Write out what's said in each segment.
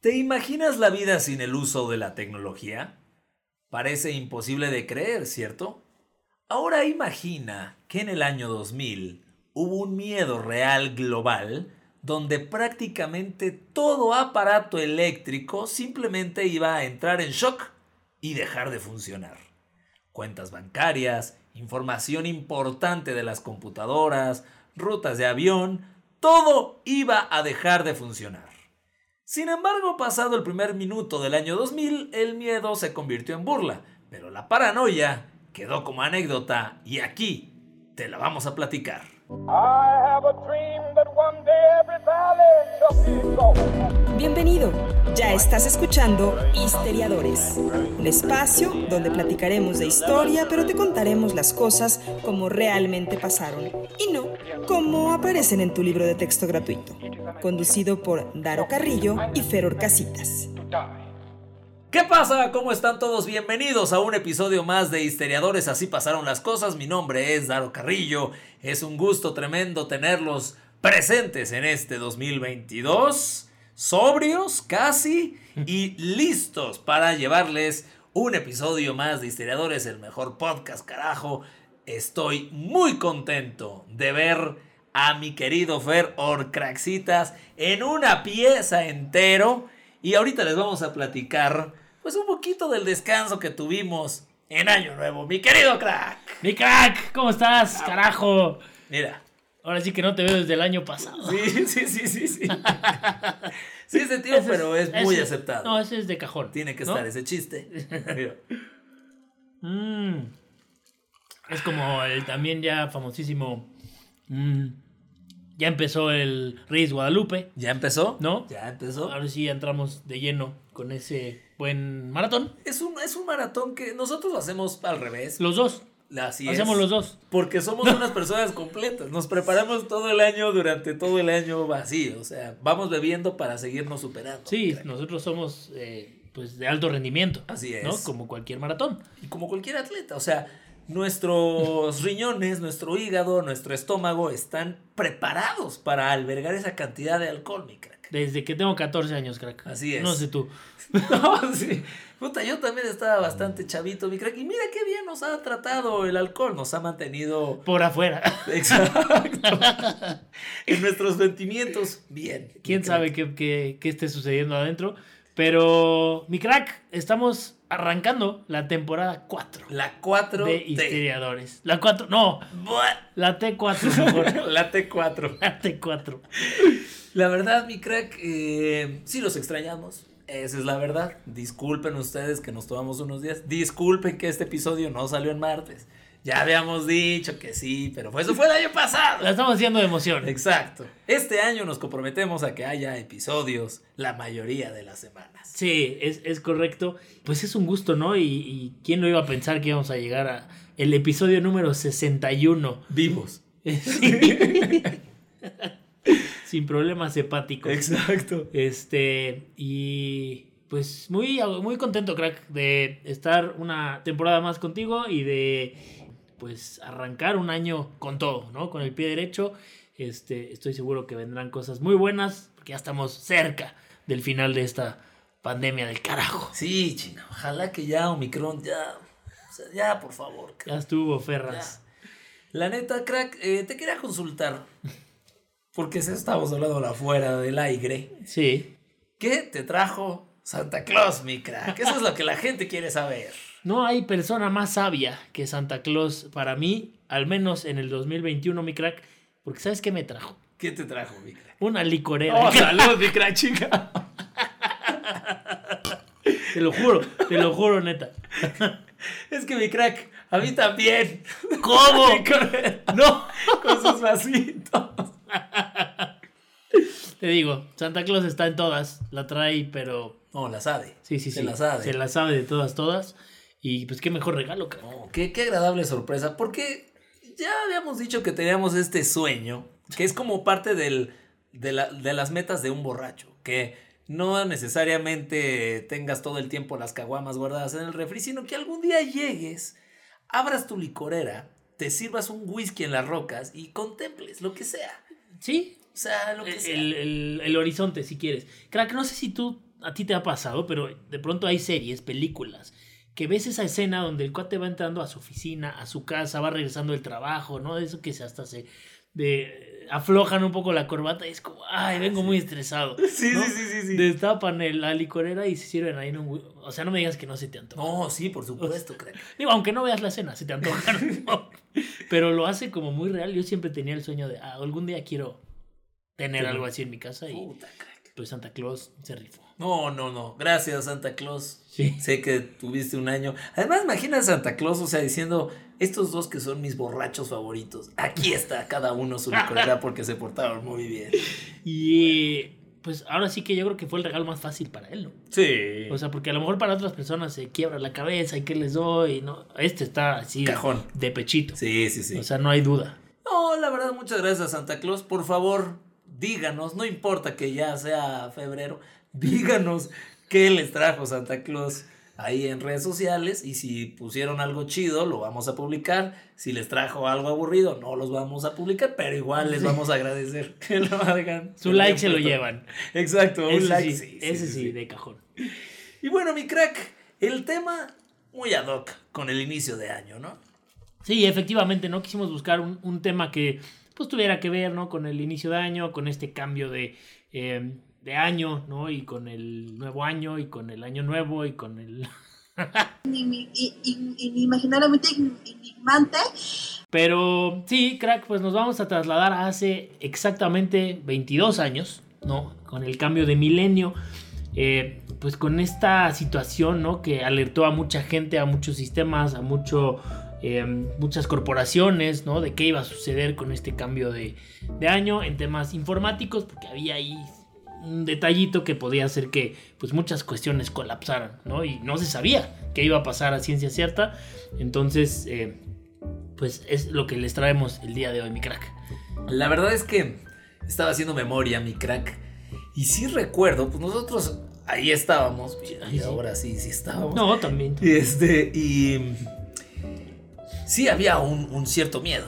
¿Te imaginas la vida sin el uso de la tecnología? Parece imposible de creer, ¿cierto? Ahora imagina que en el año 2000 hubo un miedo real global donde prácticamente todo aparato eléctrico simplemente iba a entrar en shock y dejar de funcionar. Cuentas bancarias, información importante de las computadoras, rutas de avión, todo iba a dejar de funcionar. Sin embargo, pasado el primer minuto del año 2000, el miedo se convirtió en burla, pero la paranoia quedó como anécdota y aquí te la vamos a platicar. Bienvenido, ya estás escuchando Histeriadores, un espacio donde platicaremos de historia, pero te contaremos las cosas como realmente pasaron y no como aparecen en tu libro de texto gratuito, conducido por Daro Carrillo y Feror Casitas. ¿Qué pasa? ¿Cómo están todos? Bienvenidos a un episodio más de Histeriadores, así pasaron las cosas. Mi nombre es Daro Carrillo. Es un gusto tremendo tenerlos presentes en este 2022, sobrios casi y listos para llevarles un episodio más de Histeriadores, el mejor podcast, carajo. Estoy muy contento de ver a mi querido Fer Orcraxitas en una pieza entero. Y ahorita les vamos a platicar, pues, un poquito del descanso que tuvimos en Año Nuevo. Mi querido crack. Mi crack, ¿cómo estás, carajo? Mira. Ahora sí que no te veo desde el año pasado. Sí, sí, sí, sí, sí. sí, ese tío, pero es muy ese- aceptado. No, ese es de cajón. Tiene que ¿no? estar ese chiste. Mm. Es como el también ya famosísimo. mm, ya empezó el Reyes Guadalupe, ¿Ya empezó? ¿no? Ya empezó. Ahora sí entramos de lleno con ese buen maratón. Es un, es un maratón que nosotros lo hacemos al revés. Los dos. Así Hacemos es. los dos. Porque somos unas personas completas. Nos preparamos todo el año durante todo el año vacío. O sea, vamos bebiendo para seguirnos superando. Sí, nosotros somos eh, pues de alto rendimiento. Así ¿no? es. Como cualquier maratón. Y como cualquier atleta. O sea, nuestros riñones, nuestro hígado, nuestro estómago están preparados para albergar esa cantidad de alcohol, mi crack. Desde que tengo 14 años, crack. Así es. No sé tú. No, sí. Puta, yo también estaba bastante chavito, mi crack. Y mira qué bien nos ha tratado el alcohol. Nos ha mantenido. Por afuera. Exacto. en nuestros sentimientos, bien. quién sabe qué, qué- qué esté sucediendo adentro. Pero, mi crack, estamos arrancando la temporada 4 La 4 de Histeriadores. La 4, no, la T4 mejor. La T4. La T4. La verdad, mi crack, eh, sí los extrañamos. Esa es la verdad. Disculpen ustedes que nos tomamos unos días. Disculpen que este episodio no salió en martes. Ya habíamos dicho que sí, pero fue- eso fue el año pasado. La estamos haciendo de emoción. Exacto. Este año nos comprometemos a que haya episodios la mayoría de las semanas. Sí, es, es correcto. Pues es un gusto, ¿no? Y, y quién lo iba a pensar que íbamos a llegar a el episodio número 61. Vivos. Sí. Sin problemas hepáticos. Exacto. Este, y pues muy, muy contento, crack, de estar una temporada más contigo y de pues arrancar un año con todo, ¿no? Con el pie derecho. Este, estoy seguro que vendrán cosas muy buenas, porque ya estamos cerca del final de esta pandemia del carajo. Sí, chino. Ojalá que ya Omicron ya. o sea, ya, por favor. crack. Ya estuvo, Ferras. La neta, crack, eh, te quería consultar. Porque se estamos hablando afuera del aire. Sí. ¿Qué te trajo Santa Claus, mi crack? Eso es lo que la gente quiere saber. No hay persona más sabia que Santa Claus para mí, al menos en el 2021, mi crack, porque ¿sabes qué me trajo? ¿Qué te trajo, mi crack? Una licorera. Oh, salud, mi crack, chica. Te lo juro, te lo juro, neta. Es que mi crack, a mí también. ¿Cómo? No. Con sus vasitos. Te digo, Santa Claus está en todas, la trae, pero No, la sabe. sí, sí, Se sí. la sabe. Se la sabe de todas, todas. Y pues qué mejor regalo, crack. No, qué, qué agradable sorpresa. Porque ya habíamos dicho que teníamos este sueño, que es como parte del, de, la- de las metas de un borracho. Que no necesariamente tengas todo el tiempo las caguamas guardadas en el refri, sino que algún día llegues, abras tu licorera, te sirvas un whisky en las rocas y contemples lo que sea. Sí, sea, lo que sea. el, el- el horizonte, si quieres. Crack, no sé si tú a ti te ha pasado, pero de pronto hay series, películas, que ves esa escena donde el cuate va entrando a su oficina, a su casa, va regresando del trabajo, ¿no? Eso que se hasta se de, aflojan un poco la corbata y es como, ay, vengo muy estresado. Sí, ¿no? sí, sí, sí, sí. Destapan el- la licorera y se sirven ahí en un... O sea, no me digas que no se te antoja. No, sí, por supuesto, crack. Digo, aunque no veas la escena, se te antoja. ¿no? Pero lo hace como muy real. Yo siempre tenía el sueño de, ah, algún día quiero tener algo así en mi casa y Puta, crack. pues Santa Claus se rifó. No, no, no. Gracias, Santa Claus. Sí. Sé que tuviste un año. Además, imagina a Santa Claus, o sea, diciendo, estos dos que son mis borrachos favoritos, aquí está cada uno su licorera porque se portaron muy bien. Y pues ahora sí que yo creo que fue el regalo más fácil para él, ¿no? Sí. O sea, porque a lo mejor para otras personas se quiebra la cabeza y qué les doy, ¿no? Este está así de- Cajón. de pechito. sí, sí, sí. O sea, no hay duda. No, la verdad, muchas gracias, Santa Claus. Por favor, díganos, no importa que ya sea febrero, díganos qué les trajo Santa Claus ahí en redes sociales y si pusieron algo chido, lo vamos a publicar. Si les trajo algo aburrido, no los vamos a publicar, pero igual les vamos a agradecer que lo hagan. Su like se lo llevan. Exacto, un like. sí, ese sí. de cajón. Y bueno, mi crack, el tema muy ad hoc con el inicio de año, ¿no? Sí, efectivamente, ¿no? Quisimos buscar un, un tema que pues tuviera que ver, ¿no? Con el inicio de año, con este cambio de, eh, de año, ¿no? Y con el nuevo año, y con el año nuevo, y con el... Inimaginablemente enigmante. Pero sí, crack, pues nos vamos a trasladar a hace exactamente 22 años, ¿no? Con el cambio de milenio, eh, pues con esta situación, ¿no? Que alertó a mucha gente, a muchos sistemas, a mucho, eh, muchas corporaciones, ¿no? De qué iba a suceder con este cambio de, de año en temas informáticos, porque había ahí un detallito que podía hacer que pues muchas cuestiones colapsaran, ¿no? Y no se sabía qué iba a pasar a ciencia cierta. Entonces, eh, pues es lo que les traemos el día de hoy, mi crack. La verdad es que estaba haciendo memoria, mi crack. Y sí recuerdo, pues nosotros ahí estábamos. Y ahora sí, sí estábamos. No, también. Y este, y. Sí había un, un cierto miedo.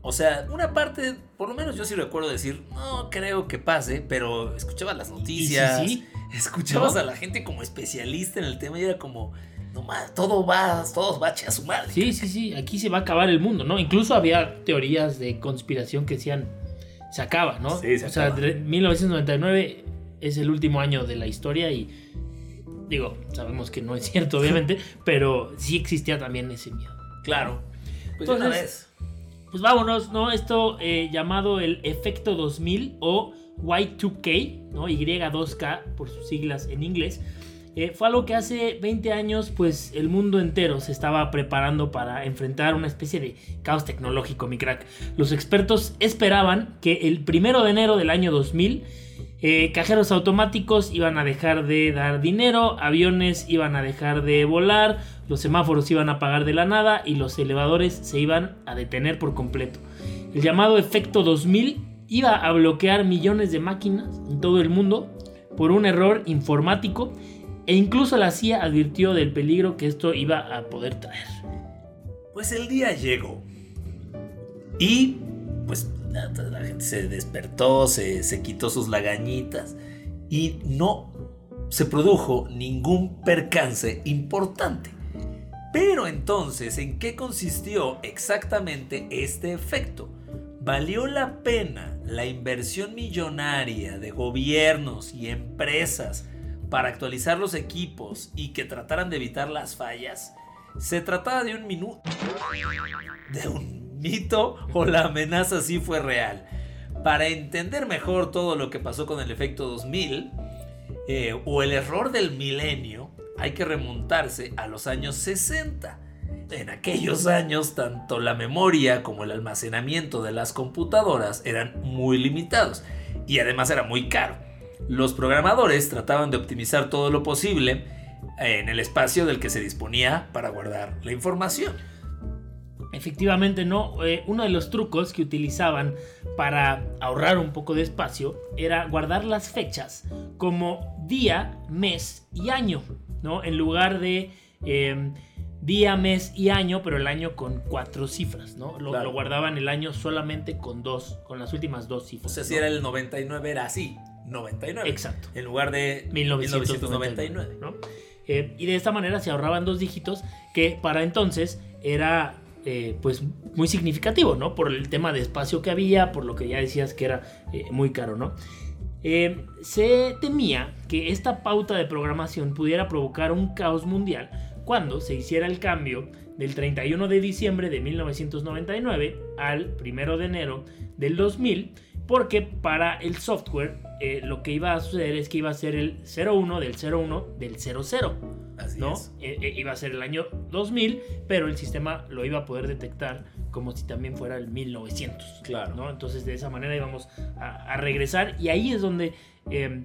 O sea, una parte, por lo menos yo sí recuerdo decir, no creo que pase, pero escuchabas las noticias, sí, escuchabas ¿No? a la gente como especialista en el tema y era como, no más, todo va, todo va a su madre. Sí, sí, sí, aquí se va a acabar el mundo, ¿no? Incluso había teorías de conspiración que decían, se acaba, ¿no? Sí, se o sea, acaba. de- 1999 es el último año de la historia y digo, sabemos que no es cierto, obviamente, pero sí existía también ese miedo. Claro. Pues una Entonces, vez. Pues vámonos, ¿no? Esto eh, llamado el efecto 2000 o Y2K, ¿no? Y2K por sus siglas en inglés. eh, fue algo que hace 20 años, pues el mundo entero se estaba preparando para enfrentar una especie de caos tecnológico, mi crack. Los expertos esperaban que el primero de enero del año 2000 eh, cajeros automáticos iban a dejar de dar dinero, aviones iban a dejar de volar, los semáforos iban a apagar de la nada y los elevadores se iban a detener por completo. El llamado efecto 2000 iba a bloquear millones de máquinas en todo el mundo por un error informático e incluso la CIA advirtió del peligro que esto iba a poder traer. Pues el día llegó. Y pues la, la gente se despertó, se, se quitó sus lagañitas y no se produjo ningún percance importante. Pero entonces, ¿en qué consistió exactamente este efecto? ¿Valió la pena la inversión millonaria de gobiernos y empresas para actualizar los equipos y que trataran de evitar las fallas? ¿Se trataba de un minuto? ¿De un mito o la amenaza sí fue real? Para entender mejor todo lo que pasó con el efecto 2000 eh, o el error del milenio, hay que remontarse a los años 60. En aquellos años, tanto la memoria como el almacenamiento de las computadoras eran muy limitados y además era muy caro. Los programadores trataban de optimizar todo lo posible en el espacio del que se disponía para guardar la información. Efectivamente, no. Eh, uno de los trucos que utilizaban para ahorrar un poco de espacio era guardar las fechas como día, mes y año, ¿no? En lugar de eh, día, mes y año, pero el año con cuatro cifras, ¿no? Lo, Claro. lo guardaban el año solamente con dos, con las últimas dos O cifras. sea, si era el 99 era así. 99. Exacto. En lugar de 1999. 1999. ¿no? Eh, y de esta manera se ahorraban dos dígitos que para entonces era eh, pues muy significativo, ¿no? Por el tema de espacio que había, por lo que ya decías que era eh, muy caro, ¿no? Eh, se temía que esta pauta de programación pudiera provocar un caos mundial cuando se hiciera el cambio del 31 de diciembre de 1999 al 1 de enero del 2000, porque para el software eh, lo que iba a suceder es que iba a ser el 01 del 01 del 00. Así ¿no? es. Eh, eh, iba a ser el año 2000, pero el sistema lo iba a poder detectar como si también fuera el 1900. Claro. ¿no? Entonces de esa manera íbamos a, a regresar y ahí es donde eh,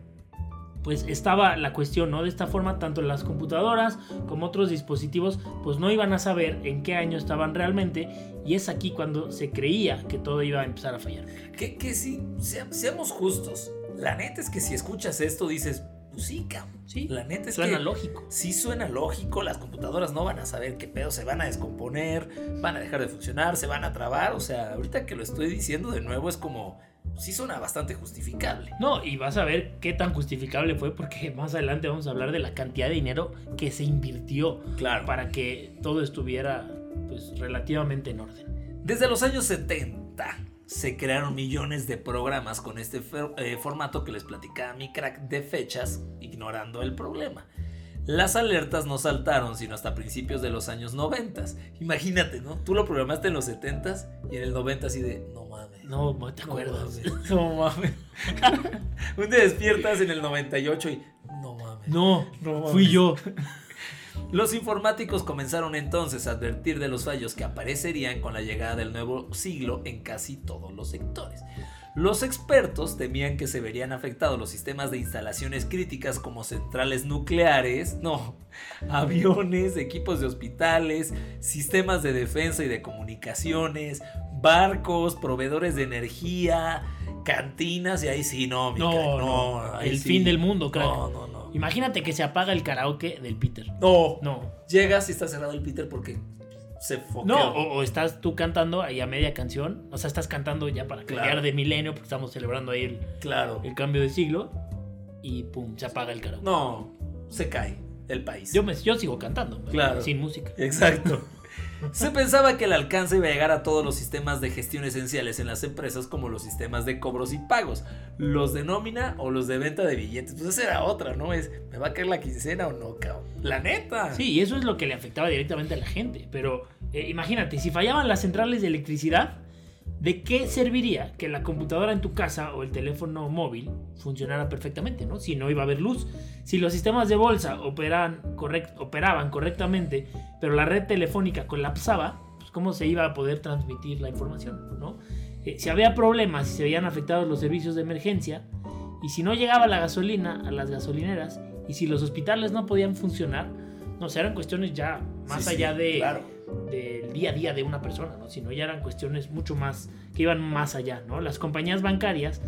pues estaba la cuestión, ¿no? De esta forma tanto las computadoras como otros dispositivos pues no iban a saber en qué año estaban realmente y es aquí cuando se creía que todo iba a empezar a fallar. Que, que sí, sea- seamos justos. La neta es que si escuchas esto dices, pues sí, cabrón. Sí, La neta es suena que lógico. sí suena lógico. Las computadoras no van a saber qué pedo, se van a descomponer, van a dejar de funcionar, se van a trabar. O sea, ahorita que lo estoy diciendo de nuevo es como, sí suena bastante justificable. No, y vas a ver qué tan justificable fue porque más adelante vamos a hablar de la cantidad de dinero que se invirtió Claro. para que todo estuviera pues relativamente en orden. Desde los años 70 se crearon millones de programas con este eh, formato que les platicaba mi crack de fechas, ignorando el problema. Las alertas no saltaron sino hasta principios de los años 90. Imagínate, ¿no? Tú lo programaste en los 70 y en el 90 así de, no mames. No, no te acuerdas. No mames. Un día despiertas en el 98 y, no mames. No, No fui mames. yo. Los informáticos comenzaron entonces a advertir de los fallos que aparecerían con la llegada del nuevo siglo en casi todos los sectores. Los expertos temían que se verían afectados los sistemas de instalaciones críticas como centrales nucleares, no, aviones, equipos de hospitales, sistemas de defensa y de comunicaciones, barcos, proveedores de energía, cantinas y ahí sí, no, mi No, crack, no, ahí el sí. fin del mundo, crack. No, no, no. Imagínate que se apaga el karaoke del Peter. No, No. Llegas y está cerrado el Peter porque se foqueó. No, o, o estás tú cantando ahí a media canción. O sea, estás cantando ya para Claro. cambiar de milenio porque estamos celebrando ahí el, Claro. el cambio de siglo. Y pum, se apaga el karaoke. No, se cae el país. Yo, me, yo sigo cantando, Claro. sin música. Exacto. Se pensaba que el alcance iba a llegar a todos los sistemas de gestión esenciales en las empresas como los sistemas de cobros y pagos, los de nómina o los de venta de billetes. Pues esa era otra, ¿no? Es, ¿me va a caer la quincena o no, cabrón? La neta. Sí, y eso es lo que le afectaba directamente a la gente. Pero eh, imagínate, si fallaban las centrales de electricidad, ¿de qué serviría que la computadora en tu casa o el teléfono móvil funcionara perfectamente, ¿no? Si no iba a haber luz. Si los sistemas de bolsa operan correct- operaban correctamente, pero la red telefónica colapsaba, pues ¿cómo se iba a poder transmitir la información, ¿no? Eh, si había problemas, si se veían afectados los servicios de emergencia, y si no llegaba la gasolina a las gasolineras, y si los hospitales no podían funcionar, no, sé, eran cuestiones ya más Sí, sí, allá de, Claro. Del día a día de una persona, ¿no? Sino ya eran cuestiones mucho más, que iban más allá, ¿no? Las compañías bancarias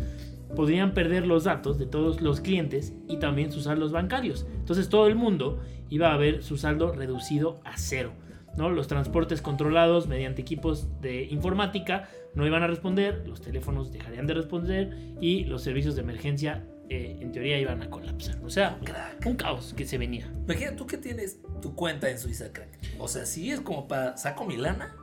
podrían perder los datos de todos los clientes y también sus saldos bancarios. Entonces todo el mundo iba a ver su saldo reducido a cero. ¿no? Los transportes controlados mediante equipos de informática no iban a responder, los teléfonos dejarían de responder y los servicios de emergencia eh, en teoría iban a colapsar. O sea, Crack. un caos que se venía. Imagina tú que tienes tu cuenta en Suiza, crack. O sea, sí es como para saco mi lana.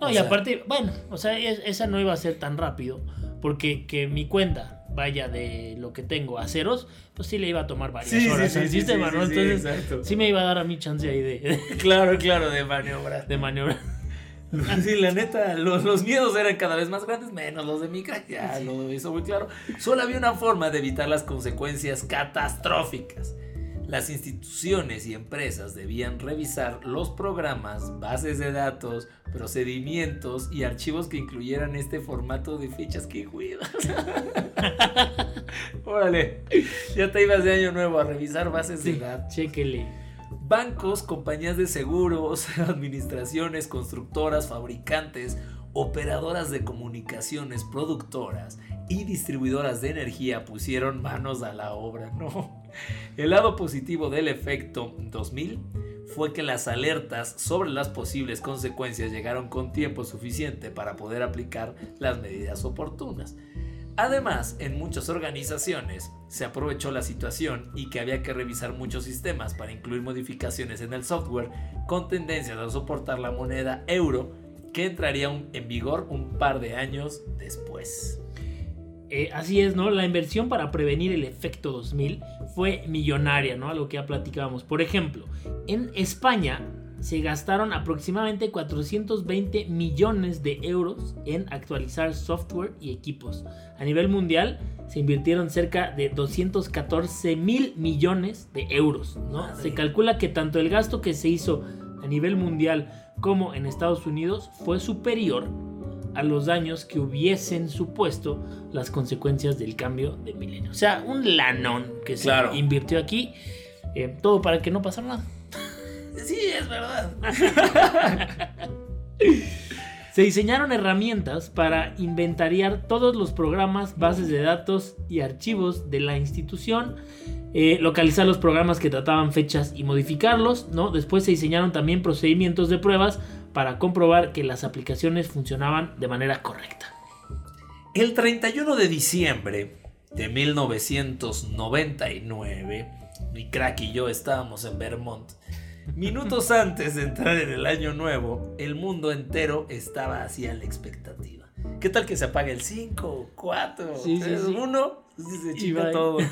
No, O y sea- aparte, bueno, o sea, es- esa no iba a ser tan rápido, porque que mi cuenta vaya de lo que tengo a ceros, pues sí le iba a tomar varias horas al sistema, ¿no? Entonces, sí me iba a dar a mi chance ahí de, Claro, claro, de maniobra. de maniobra. Sí, la neta, los, los miedos eran cada vez más grandes, menos los de mi crack, ya lo hizo muy claro. Solo había una forma de evitar las consecuencias catastróficas. Las instituciones y empresas debían revisar los programas, bases de datos, procedimientos y archivos que incluyeran este formato de fechas que cuidas. Órale, ya te ibas de año nuevo a revisar bases de datos. chéquele. Bancos, compañías de seguros, administraciones, constructoras, fabricantes, operadoras de comunicaciones, productoras y distribuidoras de energía pusieron manos a la obra. No. El lado positivo del efecto 2000 fue que las alertas sobre las posibles consecuencias llegaron con tiempo suficiente para poder aplicar las medidas oportunas. Además, en muchas organizaciones se aprovechó la situación y que había que revisar muchos sistemas para incluir modificaciones en el software con tendencias a soportar la moneda euro que entraría en vigor un par de años después. Eh, así es, ¿no? La inversión para prevenir el efecto 2000 fue millonaria, ¿no? A lo que ya platicábamos. Por ejemplo, en España se gastaron aproximadamente 420 millones de euros en actualizar software y equipos. A nivel mundial se invirtieron cerca de 214 mil millones de euros. ¿no? Se calcula que tanto el gasto que se hizo a nivel mundial como en Estados Unidos fue superior a los daños que hubiesen supuesto las consecuencias del cambio de milenio. O sea, un lanón que se invirtió aquí, eh, todo para que no pasara nada. Sí, es verdad. Se diseñaron herramientas para inventariar todos los programas, bases de datos y archivos de la institución, eh, localizar los programas que trataban fechas y modificarlos, ¿no? Después se diseñaron también procedimientos de pruebas para comprobar que las aplicaciones funcionaban de manera correcta. El 31 de diciembre de 1999, mi crack y yo estábamos en Vermont Minutos antes de entrar en el año nuevo, el mundo entero estaba así a la expectativa. ¿Qué tal que se apague el 5, 4, 3, 1? Se chinga todo.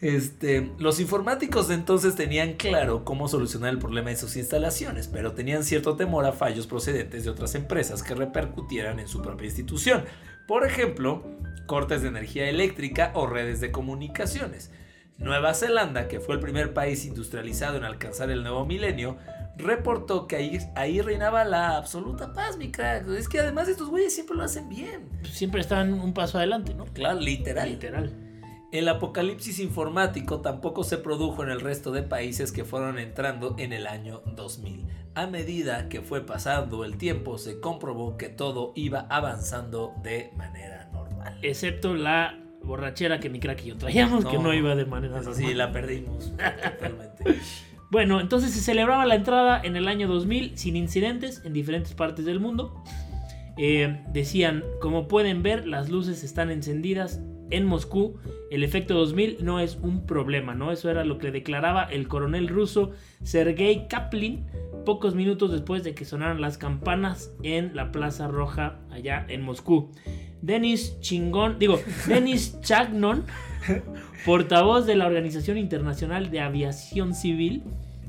Este, los informáticos de entonces tenían claro cómo solucionar el problema de sus instalaciones, pero tenían cierto temor a fallos procedentes de otras empresas que repercutieran en su propia institución. Por ejemplo, cortes de energía eléctrica o redes de comunicaciones. Nueva Zelanda, que fue el primer país industrializado en alcanzar el nuevo milenio, reportó que ahí, ahí reinaba la absoluta paz, mi crack. Es que además estos güeyes siempre lo hacen bien. Siempre están un paso adelante, ¿no? Claro, literal. Literal. El apocalipsis informático tampoco se produjo en el resto de países que fueron entrando en el año 2000. A medida que fue pasando el tiempo, se comprobó que todo iba avanzando de manera normal. Excepto la borrachera que mi crack y yo traíamos, que no iba de manera Sí, la perdimos totalmente. Bueno, entonces se celebraba la entrada en el año 2000 sin incidentes en diferentes partes del mundo. Eh, decían, como pueden ver, las luces están encendidas en Moscú. El efecto 2000 no es un problema, ¿no? Eso era lo que declaraba el coronel ruso Sergei Kaplin pocos minutos después de que sonaran las campanas en la Plaza Roja allá en Moscú. Denis Chingón, digo, Denis Chagnon, portavoz de la Organización Internacional de Aviación Civil,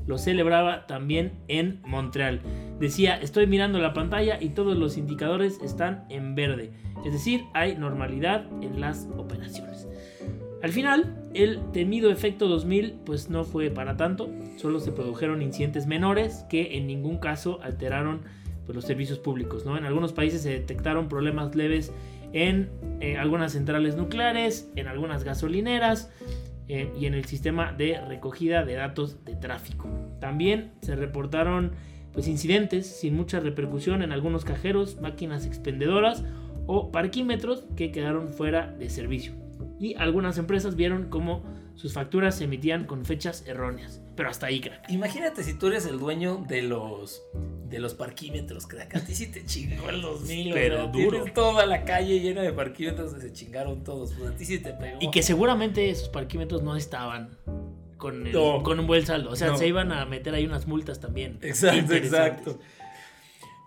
lo celebraba también en Montreal. Decía, estoy mirando la pantalla y todos los indicadores están en verde, es decir, hay normalidad en las operaciones. Al final, el temido efecto 2000 pues no fue para tanto, solo se produjeron incidentes menores que en ningún caso alteraron pues, los servicios públicos. ¿no? En algunos países se detectaron problemas leves en eh, algunas centrales nucleares, en algunas gasolineras eh, y en el sistema de recogida de datos de tráfico. También se reportaron pues, incidentes sin mucha repercusión en algunos cajeros, máquinas expendedoras o parquímetros que quedaron fuera de servicio. Y algunas empresas vieron cómo sus facturas se emitían con fechas erróneas. Pero hasta ahí, crack. Imagínate si tú eres el dueño de los de los parquímetros, crack. A ti sí te chingó el 2000, pero duro. Tienes toda la calle llena de parquímetros y se chingaron todos. Pues a ti sí te pegó. Y que seguramente esos parquímetros no estaban con, con un buen saldo. O sea, se iban a meter ahí unas multas también. Exacto, exacto.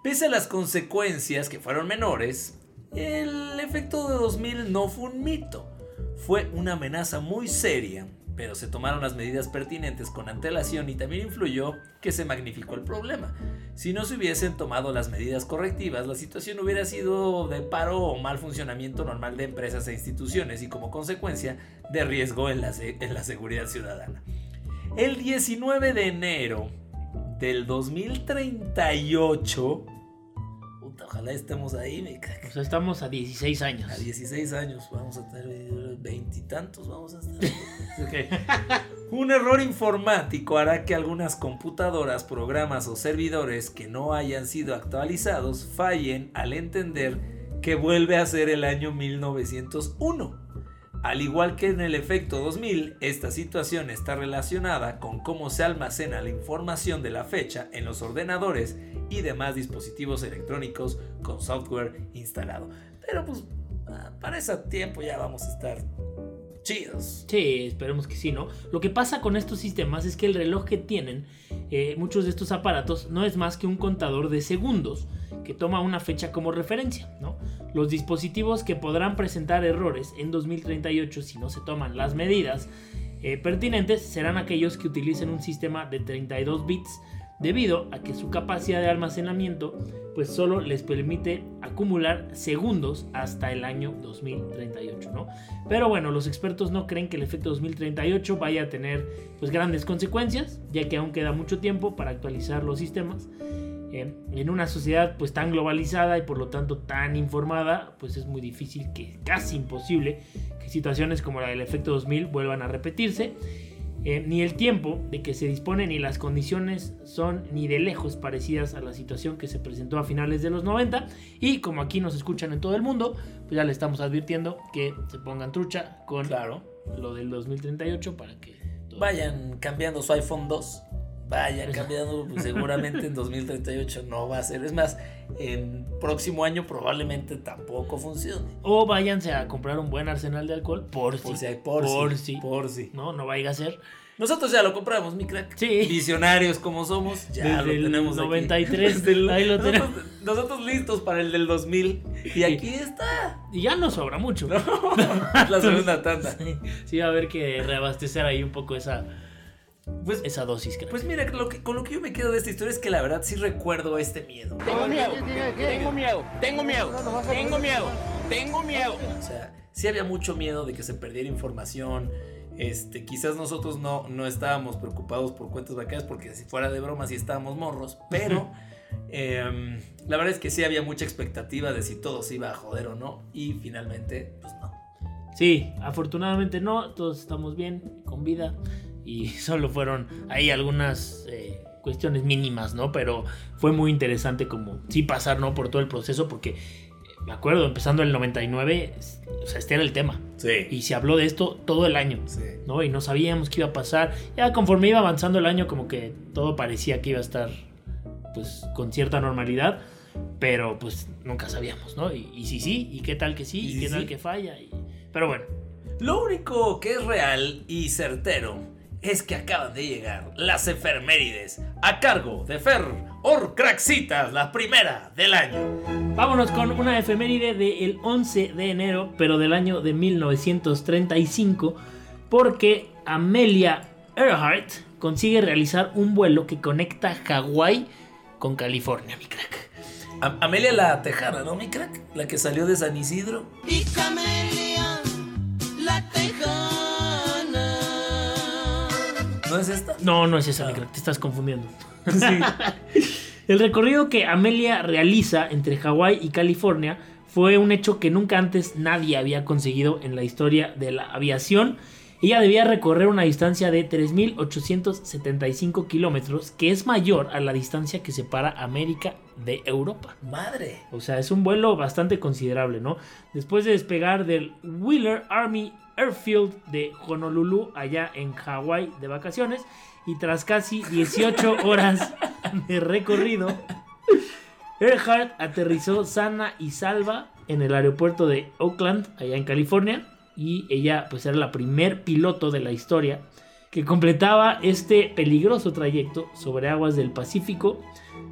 Pese a las consecuencias que fueron menores, el efecto de 2000 no fue un mito fue una amenaza muy seria, pero se tomaron las medidas pertinentes con antelación y también influyó que se magnificó el problema. Si no se hubiesen tomado las medidas correctivas, la situación hubiera sido de paro o mal funcionamiento normal de empresas e instituciones y como consecuencia de riesgo en la, seguridad ciudadana. El 19 de enero del 2038, ojalá estemos ahí, me O sea, estamos a 16 años. A 16 años, vamos a tener veintitantos, vamos a estar. Un error informático hará que algunas computadoras, programas o servidores que no hayan sido actualizados fallen al entender que vuelve a ser el año 1901. Al igual que en el efecto 2000, esta situación está relacionada con cómo se almacena la información de la fecha en los ordenadores y demás dispositivos electrónicos con software instalado. Pero pues para ese tiempo ya vamos a estar chidos. Sí, esperemos que sí, ¿no? Lo que pasa con estos sistemas es que el reloj que tienen eh, muchos de estos aparatos no es más que un contador de segundos que toma una fecha como referencia, ¿no? Los dispositivos que podrán presentar errores en 2038 si no se toman las medidas eh, pertinentes serán aquellos que utilicen un sistema de 32 bits debido a que su capacidad de almacenamiento pues solo les permite acumular segundos hasta el año 2038, ¿no? Pero bueno, los expertos no creen que el efecto 2038 vaya a tener pues grandes consecuencias, ya que aún queda mucho tiempo para actualizar los sistemas. Eh, en una sociedad pues tan globalizada y por lo tanto tan informada, pues es muy difícil que casi imposible que situaciones como la del efecto 2000 vuelvan a repetirse eh, ni el tiempo de que se dispone ni las condiciones son ni de lejos parecidas a la situación que se presentó a finales de los 90 y como aquí nos escuchan en todo el mundo, pues ya le estamos advirtiendo que se pongan trucha con Claro. lo del 2038 para que Vayan cambiando su iPhone 2. Vayan cambiando, pues, seguramente en 2038 no va a ser. Es más, en próximo año probablemente tampoco funcione. o váyanse a comprar un buen arsenal de alcohol por, Por si, si, por, por si, si. por si. no no vaya a ser Nosotros ya lo compramos, mi crack. Sí. Visionarios como somos, ya Desde lo el tenemos aquí. 93, Desde el- ahí lo nosotros, nosotros listos para el del 2000. Y aquí está. y ya no sobra mucho La segunda tanda. Sí, sí va a haber que reabastecer ahí un poco esa Pues, esa dosis creo pues mira, lo que, con lo que yo me quedo de esta historia es que la verdad sí recuerdo este miedo. Tengo miedo, tengo miedo, tengo miedo, tengo miedo, tengo miedo. O sea, sí había mucho miedo de que se perdiera información. Este, quizás nosotros no, no estábamos preocupados por cuentas bancarias porque si fuera de broma sí estábamos morros, pero em, la verdad es que sí había mucha expectativa de si todo se iba a joder o no y finalmente, pues no. Sí, afortunadamente no, todos estamos bien, con vida y solo fueron ahí algunas eh, cuestiones mínimas, ¿no? Pero fue muy interesante como sí pasar, ¿no? Por todo el proceso porque eh, me acuerdo, empezando el 99, es- o sea, este era el tema Sí. y se habló de esto todo el año. sí. ¿no? Y no sabíamos qué iba a pasar. Ya conforme iba avanzando el año, como que todo parecía que iba a estar pues con cierta normalidad, pero pues nunca sabíamos, ¿no? Y, y sí, sí, y qué tal que sí, Y y, sí, qué tal que falla. y- Pero bueno, Lo único que es real y certero es que acaban de llegar las efemérides a cargo de Fer Orcraxitas, la primera del año. vámonos con una efeméride del 11 de enero, pero del año de 1935, porque Amelia Earhart consigue realizar un vuelo que conecta Hawái con California, mi crack. Am- Amelia la Tejana, ¿no, mi crack? La que salió de San Isidro. Y ¿No es esta? No, no es esa, crack, te estás confundiendo. El recorrido que Amelia realiza entre Hawái y California fue un hecho que nunca antes nadie había conseguido en la historia de la aviación. Ella debía recorrer una distancia de 3.875 kilómetros, que es mayor a la distancia que separa América de Europa. Madre. O sea, es un vuelo bastante considerable, ¿no? Después de despegar del Wheeler Army Airfield de Honolulu, allá en Hawái de vacaciones, y tras casi 18 horas de recorrido, Earhart aterrizó sana y salva en el aeropuerto de Oakland, allá en California, y ella pues era la primer piloto de la historia que completaba este peligroso trayecto sobre aguas del Pacífico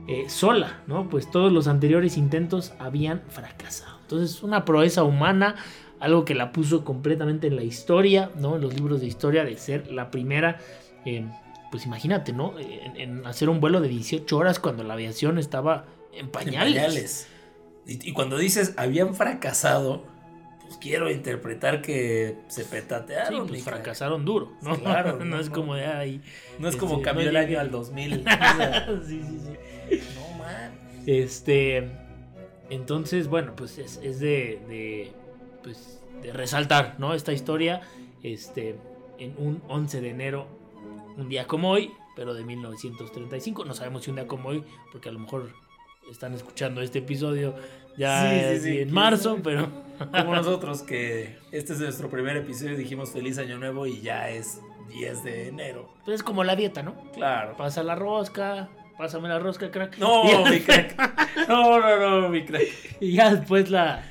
eh, sola, ¿no? Pues todos los anteriores intentos habían fracasado. Entonces, una proeza humana, algo que la puso completamente en la historia, ¿no? En los libros de historia de ser la primera, eh, pues imagínate, ¿no? En, en hacer un vuelo de 18 horas cuando la aviación estaba en En pañales. pañales. Y, y cuando dices habían fracasado, pues quiero interpretar que se Sí, petatearon. pues mi crack. fracasaron duro, ¿no? Claro, no, no, es como de ahí. No es como Sí, cambió no el año al 2000. o sea, sí, sí, sí. no man. Este. Entonces, bueno, pues es, es de, de, Pues de resaltar, ¿no? Esta historia. Este. En un 11 de enero. Un día como hoy. Pero de 1935. No sabemos si un día como hoy. Porque a lo mejor están escuchando este episodio ya Sí, sí, así sí. en marzo. Pero. Como nosotros que este es nuestro primer episodio y dijimos feliz año nuevo y ya es 10 de enero. Pues es como la dieta, ¿no? Claro. Pasa la rosca. Pásame la rosca, crack. No, mi crack. No, no, no, mi crack. Y ya después la,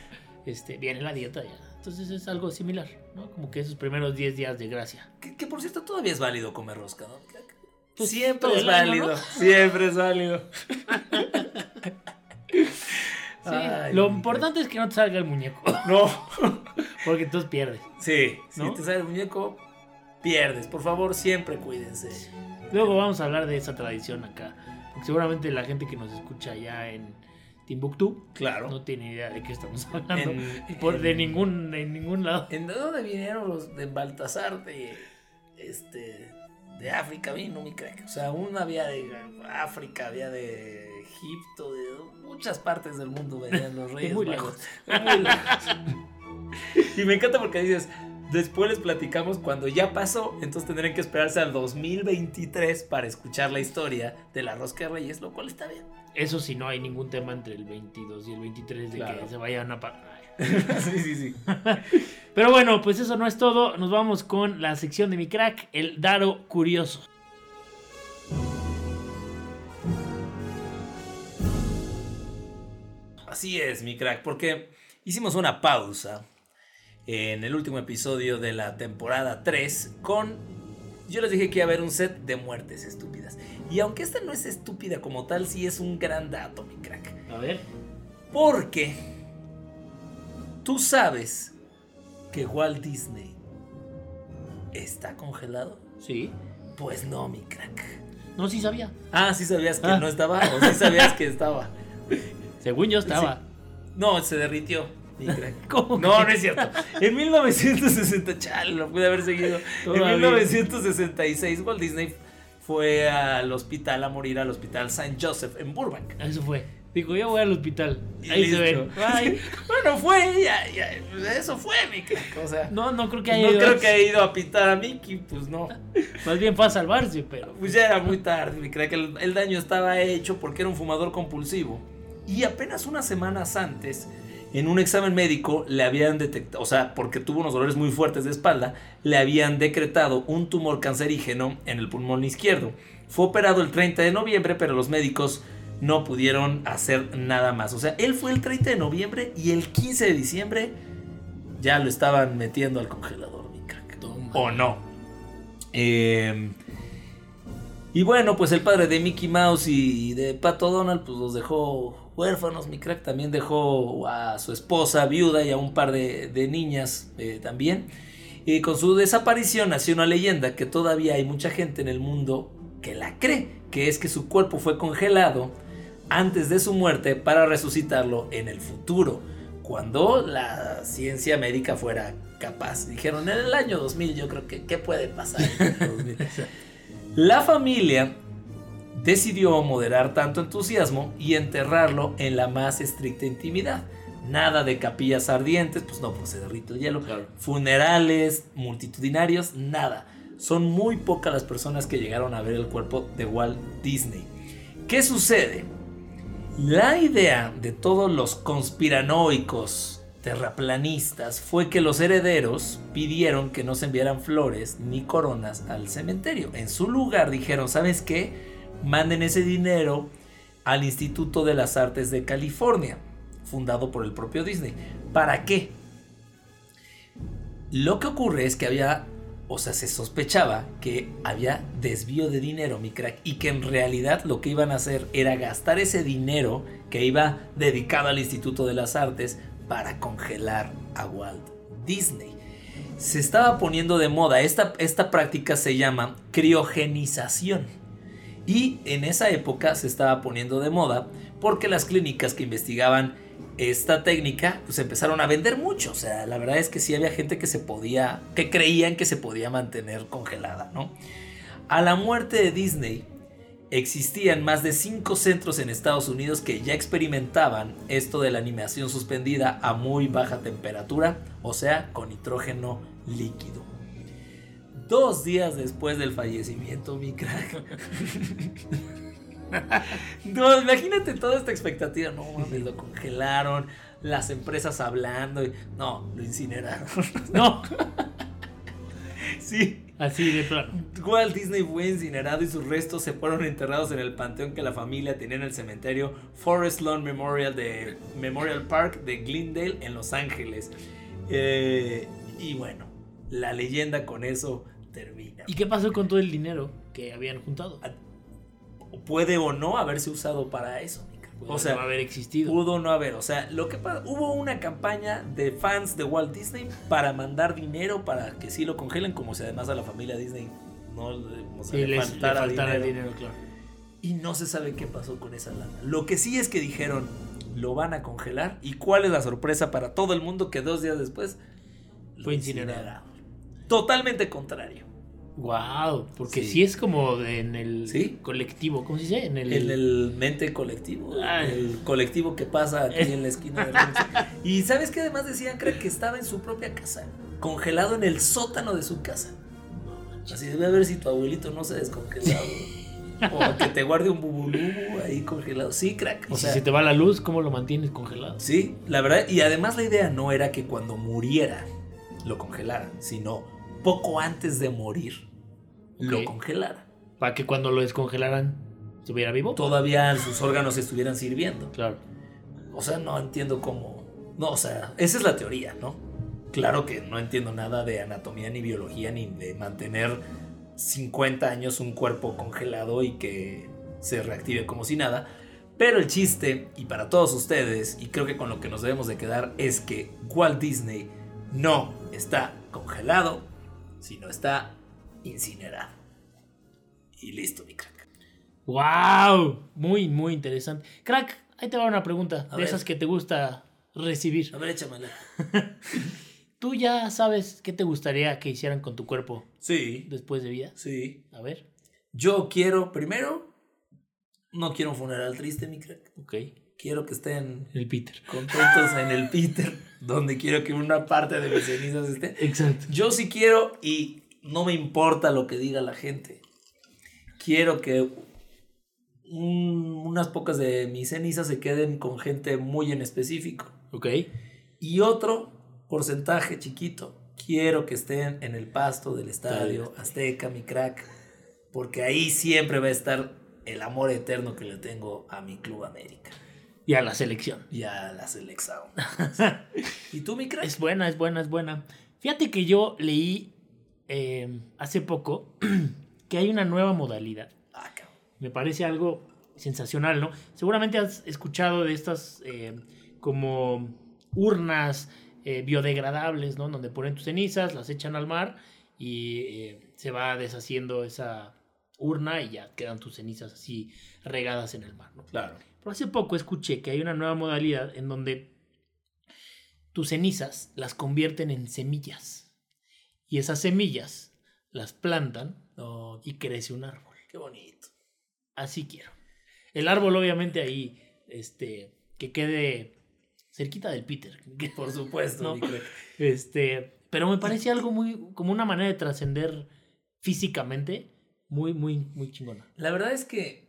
este, viene la dieta ya. Entonces es algo similar, ¿no? Como que esos primeros 10 días de gracia. Que, que, por cierto todavía es válido comer rosca, ¿no? Pues, siempre es año, válido, ¿no? siempre es válido. Sí, Ay, lo importante es que no te salga el muñeco, No. porque entonces pierdes. Sí, ¿No? si te sale el muñeco, pierdes. Por favor, siempre cuídense. Luego vamos a hablar de esa tradición acá, porque seguramente la gente que nos escucha allá en Timbuktu Claro. no tiene idea de qué estamos hablando. En- por, de ningún, en ningún lado. ¿En dónde vinieron los de Baltasar de este de África vino mi crack? O sea, una había de África, había de Egipto, de muchas partes del mundo venían los reyes muy magos. Muy lejos. y me encanta porque dices, después les platicamos cuando ya pasó, entonces tendrán que esperarse al 2023 para escuchar la historia de la rosca de reyes, lo cual está bien. Eso si no hay ningún tema entre el 22 y el 23 de Claro. que se vayan a... sí, sí, sí. Pero bueno, pues eso no es todo. Nos vamos con la sección de mi crack, el Daro Curioso. Así es, mi crack, porque hicimos una pausa en el último episodio de la temporada 3 con... Yo les dije que iba a haber un set de muertes estúpidas. Y aunque esta no es estúpida como tal, sí es un gran dato, mi crack. A ver. Porque tú sabes que Walt Disney está congelado. Sí. Pues no, mi crack. No, sí sabía. Ah, sí sabías que Ah. no estaba o sí sabías que estaba. Según yo estaba. No, se derritió. ¿Cómo No, no es cierto. En 1960, chale, lo pude haber seguido. Todavía. En 1966, Walt Disney fue al hospital a morir al hospital St. Joseph en Burbank. Eso fue. Dijo, yo voy al hospital. Ahí se listo. ven. Bye. Bueno, fue, ya, ya, eso fue, mi crack. O sea, no, No, no creo que haya ido. creo que haya ido a pintar a Mickey, pues no. Más bien fue a salvarse, pero. Pues ya era muy tarde, mi crack. El, el daño estaba hecho porque era un fumador compulsivo. Y apenas unas semanas antes, en un examen médico, le habían detectado, o sea, porque tuvo unos dolores muy fuertes de espalda, le habían decretado un tumor cancerígeno en el pulmón izquierdo. Fue operado el 30 de noviembre, pero los médicos no pudieron hacer nada más. O sea, él fue el 30 de noviembre y el 15 de diciembre ya lo estaban metiendo al congelador, mi crack. Toma. ¿O no? Eh, y bueno, pues el padre de Mickey Mouse y de Pato Donald, pues los dejó huérfanos. Mi crack también dejó a su esposa viuda y a un par de, de niñas eh, también. Y con su desaparición nació una leyenda que todavía hay mucha gente en el mundo que la cree, que es que su cuerpo fue congelado antes de su muerte para resucitarlo en el futuro, cuando la ciencia médica fuera capaz. Dijeron, en el año 2000 yo creo que, ¿qué puede pasar? en el 2000?". La familia decidió moderar tanto entusiasmo y enterrarlo en la más estricta intimidad. Nada de capillas ardientes, pues no, pues se derrite el hielo. Claro. Funerales multitudinarios, nada. Son muy pocas las personas que llegaron a ver el cuerpo de Walt Disney. ¿Qué sucede? La idea de todos los conspiranoicos terraplanistas fue que los herederos pidieron que no se enviaran flores ni coronas al cementerio. En su lugar dijeron, ¿sabes qué? Manden ese dinero al Instituto de las Artes de California, fundado por el propio Disney. ¿Para qué? Lo que ocurre es que había, o sea, se sospechaba que había desvío de dinero, mi crack, y que en realidad lo que iban a hacer era gastar ese dinero que iba dedicado al Instituto de las Artes para congelar a Walt Disney. Se estaba poniendo de moda, esta, esta práctica se llama criogenización. Y en esa época se estaba poniendo de moda porque las clínicas que investigaban esta técnica pues empezaron a vender mucho. O sea, la verdad es que sí había gente que se podía, que creían que se podía mantener congelada, ¿no? A la muerte de Disney existían más de cinco centros en Estados Unidos que ya experimentaban esto de la animación suspendida a muy baja temperatura, o sea, con nitrógeno líquido. Dos días después del fallecimiento, mi crack. No, imagínate toda esta expectativa. No mames, lo congelaron, las empresas hablando. y- no, lo incineraron. No. Sí. Así de plano. Walt Disney fue incinerado y sus restos se fueron enterrados en el panteón que la familia tenía en el cementerio Forest Lawn Memorial de Memorial Park de Glendale en Los Ángeles. Eh, y bueno, la leyenda con eso termina. ¿Y qué pasó con todo el dinero que habían juntado? Puede o no haberse usado para eso. Pudo O sea, no haber existido. pudo no haber. O sea, lo que pasa, hubo una campaña de fans de Walt Disney para mandar dinero para que sí lo congelen, como si además a la familia Disney no o sea, Sí, le les, le faltara dinero. dinero, claro. Y no se sabe qué pasó con esa lana. Lo que sí es que dijeron, lo van a congelar. ¿Y cuál es la sorpresa para todo el mundo que dos días después Fue incinerado. Totalmente contrario. Wow, porque Sí. sí, es como en el Sí. colectivo, ¿cómo se dice? En el, En el mente colectivo. Ay. El colectivo que pasa aquí en la esquina de. Y sabes que además decían, creo que estaba en su propia casa. Congelado en el sótano de su casa. Así debe ver si tu abuelito no se ha descongelado. o que te guarde un bubulubu ahí congelado. Sí, crack. Y O si sea, se te va la luz, ¿cómo lo mantienes congelado? Sí, la verdad. Y además la idea no era que cuando muriera lo congelaran, sino poco antes de morir lo Ok. congelaran. Para que cuando lo descongelaran estuviera vivo. Todavía sus órganos estuvieran sirviendo. Claro. O sea, no entiendo cómo. No, o sea, esa es la teoría, ¿no? Claro que no entiendo nada de anatomía ni biología ni de mantener 50 años un cuerpo congelado y que se reactive como si nada. Pero el chiste, y para todos ustedes, y creo que con lo que nos debemos de quedar, es que Walt Disney no está congelado, sino está incinerado. Y listo, mi crack. ¡Wow! Muy, muy interesante. Crack, ahí te va una pregunta. A de ver. esas que te gusta recibir. A ver, échamela. ¿Tú ya sabes qué te gustaría que hicieran con tu cuerpo Sí, después de vida? sí. A ver. Yo quiero, primero, no quiero un funeral triste, mi crack. Ok. Quiero que estén El Peter. contentos en el Peter, donde quiero que una parte de mis cenizas esté. Exacto. Yo sí quiero y no me importa lo que diga la gente. Quiero que un- unas pocas de mis cenizas se queden con gente muy en específico. Ok. Y otro porcentaje chiquito, quiero que estén en el pasto del estadio Azteca, mi crack, porque ahí siempre va a estar el amor eterno que le tengo a mi Club América Y a la selección. y a la selección. ¿Y tú, mi crack? Es buena, es buena, es buena. Fíjate que yo leí eh, hace poco que hay una nueva modalidad. Ah. Me parece algo sensacional, ¿no? Seguramente has escuchado de estas eh, como urnas eh, biodegradables, ¿no? Donde ponen tus cenizas, las echan al mar y eh, se va deshaciendo esa urna y ya quedan tus cenizas así regadas en el mar, ¿no? Claro. Pero hace poco escuché que hay una nueva modalidad en donde tus cenizas las convierten en semillas. Y esas semillas las plantan y crece un árbol. qué bonito. Así quiero. El árbol, obviamente, ahí, este, que quede cerquita del Peter. Por supuesto, No. Este, pero me parece algo muy, como una manera de trascender físicamente, muy, muy, muy chingona. La verdad es que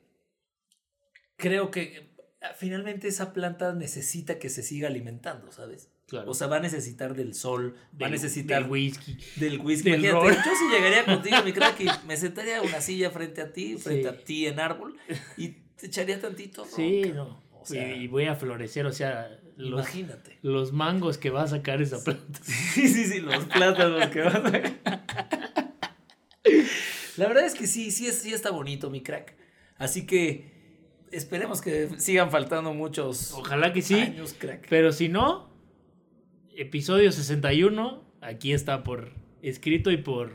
creo que eh, finalmente esa planta necesita que se siga alimentando, ¿sabes? Claro. O sea, va a necesitar del sol, va a necesitar del whisky. del whisky. del Imagínate, yo sí llegaría contigo, mi crack, y me sentaría a una silla frente a ti, frente Sí. a ti en árbol, y te echaría tantito. ron, Sí, no. O sea, y voy a florecer, o sea, los, imagínate. los mangos que va a sacar esa planta. Sí, sí, sí, los plátanos que vas a... La verdad es que sí, sí, sí está bonito, mi crack. Así que esperemos que sigan faltando muchos Ojalá que sí. años, crack. Pero si no, episodio 61, aquí está por escrito y por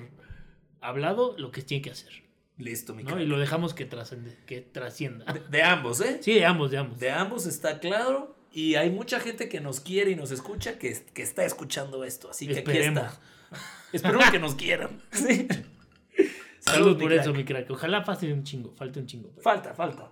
hablado lo que tiene que hacer. Listo, mi ¿no? Y lo dejamos que, trascende- que trascienda. De, de ambos, ¿eh? Sí, de ambos, de ambos. De ambos está claro. Y hay mucha gente que nos quiere y nos escucha que, que está escuchando esto. Así que Esperemos. aquí está. Esperemos que nos quieran. Sí. Salud, por crack. eso, mi crack. Ojalá falte un chingo, falte un chingo. Pero, Falta, falta.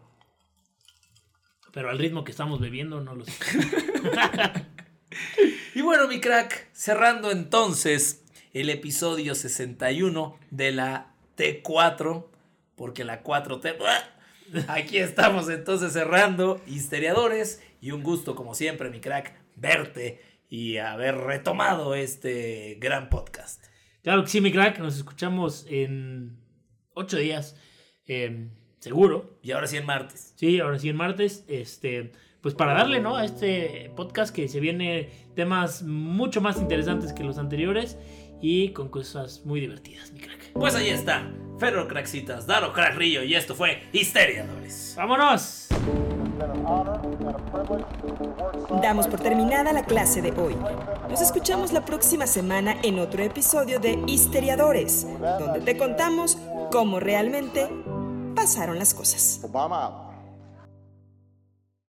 pero al ritmo que estamos bebiendo, no lo sé. Y bueno, mi crack, cerrando entonces el episodio 61 de la T4, porque la 4T... Aquí estamos entonces cerrando, histeriadores, y un gusto como siempre, mi crack, verte y haber retomado este gran podcast. Claro que sí, mi crack. Nos escuchamos en ocho días. eh, seguro. Y ahora sí en martes. Sí, ahora sí en martes. Este, pues para darle, ¿no? A este podcast que se viene temas mucho más interesantes que los anteriores y con cosas muy divertidas, mi crack. Pues ahí está. Ferro Craxitas, Daro Crack Rillo y esto fue Histeriadores. ¡Vámonos! Damos por terminada la clase de hoy. Nos escuchamos la próxima semana en otro episodio de Histeriadores, donde te contamos cómo realmente pasaron las cosas. Obama out.